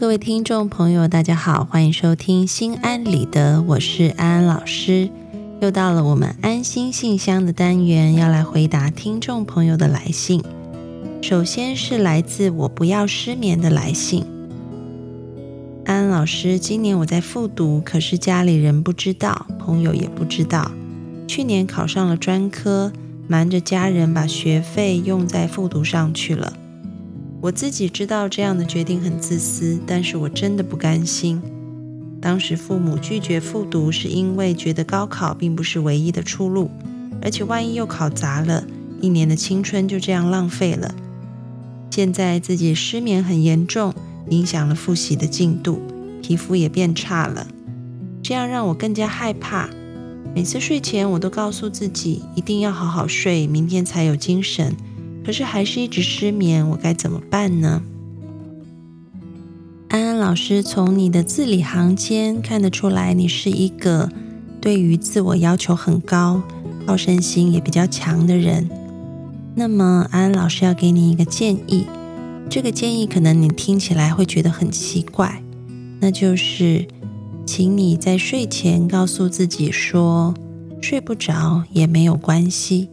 各位听众朋友，大家好，欢迎收听心安理得，我是安安老师。又到了我们安心信箱的单元，要来回答听众朋友的来信。首先是来自我不要失眠的来信。安安老师，今年我在复读，可是家里人不知道，朋友也不知道。去年考上了专科，瞒着家人把学费用在复读上去了。我自己知道这样的决定很自私，但是我真的不甘心。当时父母拒绝复读，是因为觉得高考并不是唯一的出路，而且万一又考砸了，一年的青春就这样浪费了。现在自己失眠很严重，影响了复习的进度，皮肤也变差了，这样让我更加害怕。每次睡前，我都告诉自己一定要好好睡，明天才有精神。可是还是一直失眠，我该怎么办呢？安安老师从你的字里行间看得出来，你是一个对于自我要求很高、好胜心也比较强的人。那么，安安老师要给你一个建议，这个建议可能你听起来会觉得很奇怪，那就是，请你在睡前告诉自己说，睡不着也没有关系。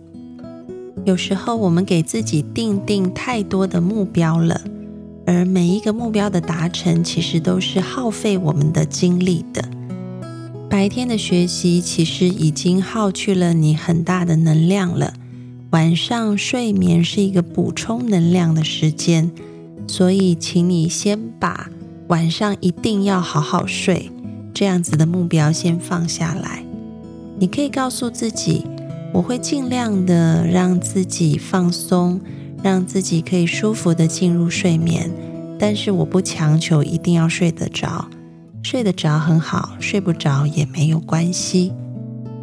有时候我们给自己定定太多的目标了，而每一个目标的达成，其实都是耗费我们的精力的。白天的学习其实已经耗去了你很大的能量了，晚上睡眠是一个补充能量的时间，所以请你先把晚上一定要好好睡这样子的目标先放下来。你可以告诉自己。我会尽量的让自己放松，让自己可以舒服的进入睡眠，但是我不强求一定要睡得着，睡得着很好，睡不着也没有关系。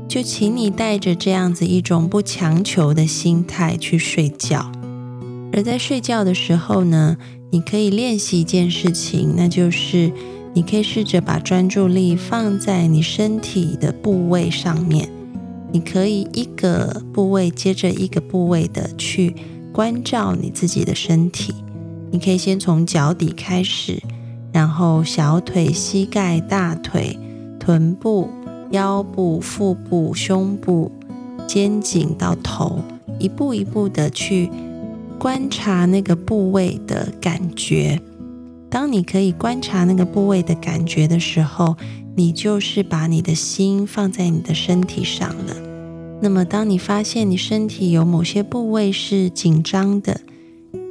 就请你带着这样子一种不强求的心态去睡觉。而在睡觉的时候呢，你可以练习一件事情，那就是你可以试着把专注力放在你身体的部位上面。你可以一个部位接着一个部位的去关照你自己的身体。你可以先从脚底开始，然后小腿、膝盖、大腿、臀部、腰部、腹部、胸部、肩颈到头，一步一步的去观察那个部位的感觉。当你可以观察那个部位的感觉的时候，你就是把你的心放在你的身体上了。那么，当你发现你身体有某些部位是紧张的，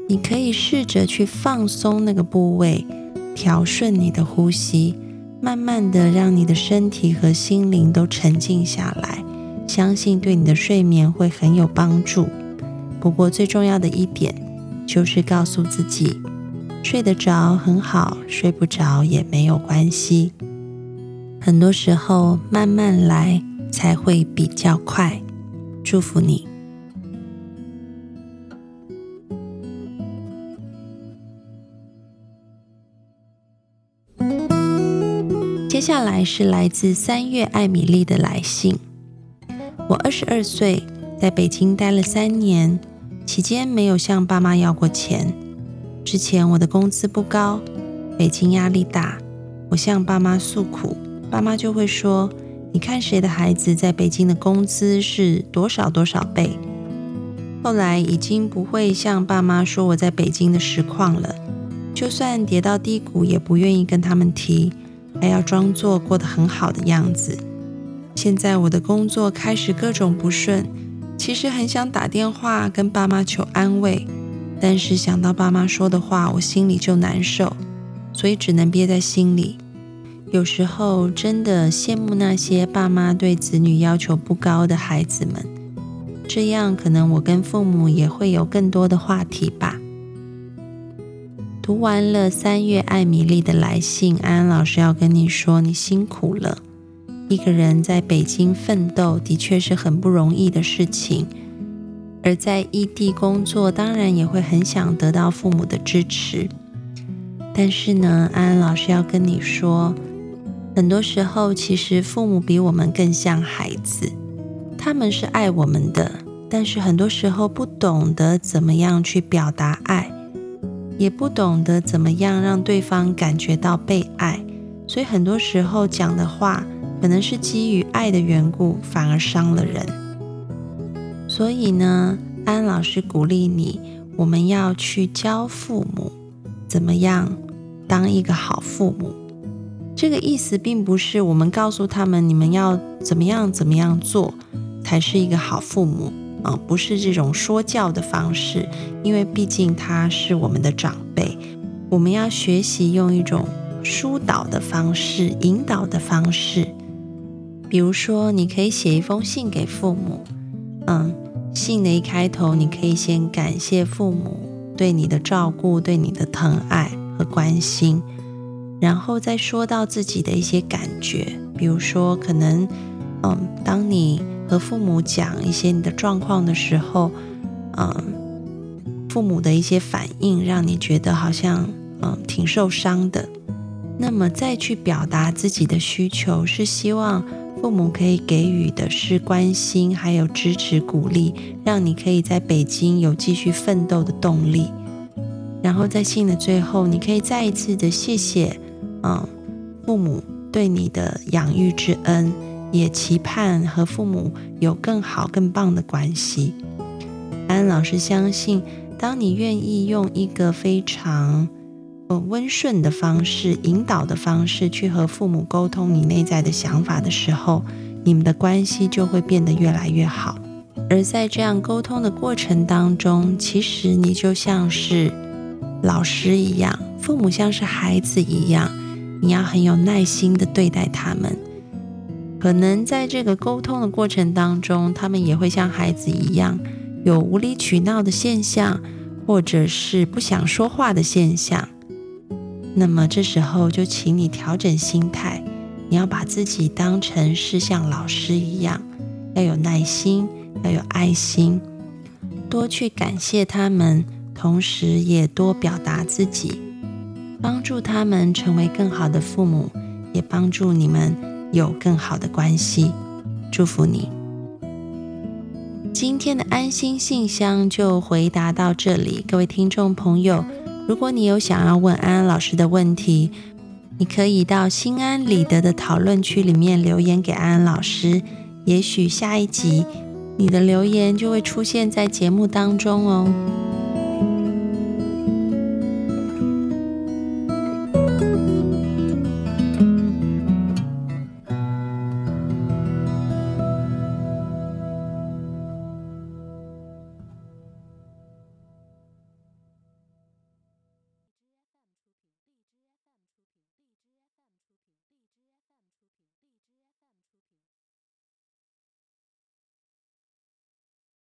你可以试着去放松那个部位，调顺你的呼吸，慢慢的让你的身体和心灵都沉静下来。相信对你的睡眠会很有帮助。不过，最重要的一点就是告诉自己，睡得着很好，睡不着也没有关系。很多时候，慢慢来才会比较快。祝福你。接下来是来自三月艾米丽的来信。我二十二岁，在北京待了三年，期间没有向爸妈要过钱。之前我的工资不高，北京压力大，我向爸妈诉苦，爸妈就会说。你看谁的孩子在北京的工资是多少多少倍？后来已经不会向爸妈说我在北京的实况了，就算跌到低谷也不愿意跟他们提，还要装作过得很好的样子。现在我的工作开始各种不顺，其实很想打电话跟爸妈求安慰，但是想到爸妈说的话，我心里就难受，所以只能憋在心里。有时候真的羡慕那些爸妈对子女要求不高的孩子们，这样可能我跟父母也会有更多的话题吧。读完了三月艾米丽的来信，安安老师要跟你说，你辛苦了。一个人在北京奋斗的确是很不容易的事情，而在异地工作，当然也会很想得到父母的支持。但是呢，安安老师要跟你说。很多时候，其实父母比我们更像孩子，他们是爱我们的，但是很多时候不懂得怎么样去表达爱，也不懂得怎么样让对方感觉到被爱，所以很多时候讲的话可能是基于爱的缘故，反而伤了人。所以呢，安老师鼓励你，我们要去教父母怎么样当一个好父母。这个意思并不是我们告诉他们你们要怎么样怎么样做才是一个好父母。啊，不是这种说教的方式，因为毕竟他是我们的长辈，我们要学习用一种疏导的方式、引导的方式。比如说，你可以写一封信给父母，嗯，信的一开头，你可以先感谢父母对你的照顾、对你的疼爱和关心，然后再说到自己的一些感觉，比如说，可能，嗯，当你。和父母讲一些你的状况的时候，嗯，父母的一些反应让你觉得好像嗯挺受伤的。那么再去表达自己的需求，是希望父母可以给予的是关心，还有支持鼓励，让你可以在北京有继续奋斗的动力。然后在信的最后，你可以再一次的谢谢嗯父母对你的养育之恩。也期盼和父母有更好、更棒的关系。安老师相信，当你愿意用一个非常温顺的方式、引导的方式去和父母沟通你内在的想法的时候，你们的关系就会变得越来越好。而在这样沟通的过程当中，其实你就像是老师一样，父母像是孩子一样，你要很有耐心的对待他们。可能在这个沟通的过程当中，他们也会像孩子一样有无理取闹的现象，或者是不想说话的现象。那么这时候就请你调整心态，你要把自己当成是像老师一样，要有耐心，要有爱心，多去感谢他们，同时也多表达自己，帮助他们成为更好的父母，也帮助你们。有更好的关系，祝福你。今天的安心信箱就回答到这里，各位听众朋友，如果你有想要问安安老师的问题，你可以到心安理得的讨论区里面留言给安安老师，也许下一集你的留言就会出现在节目当中哦。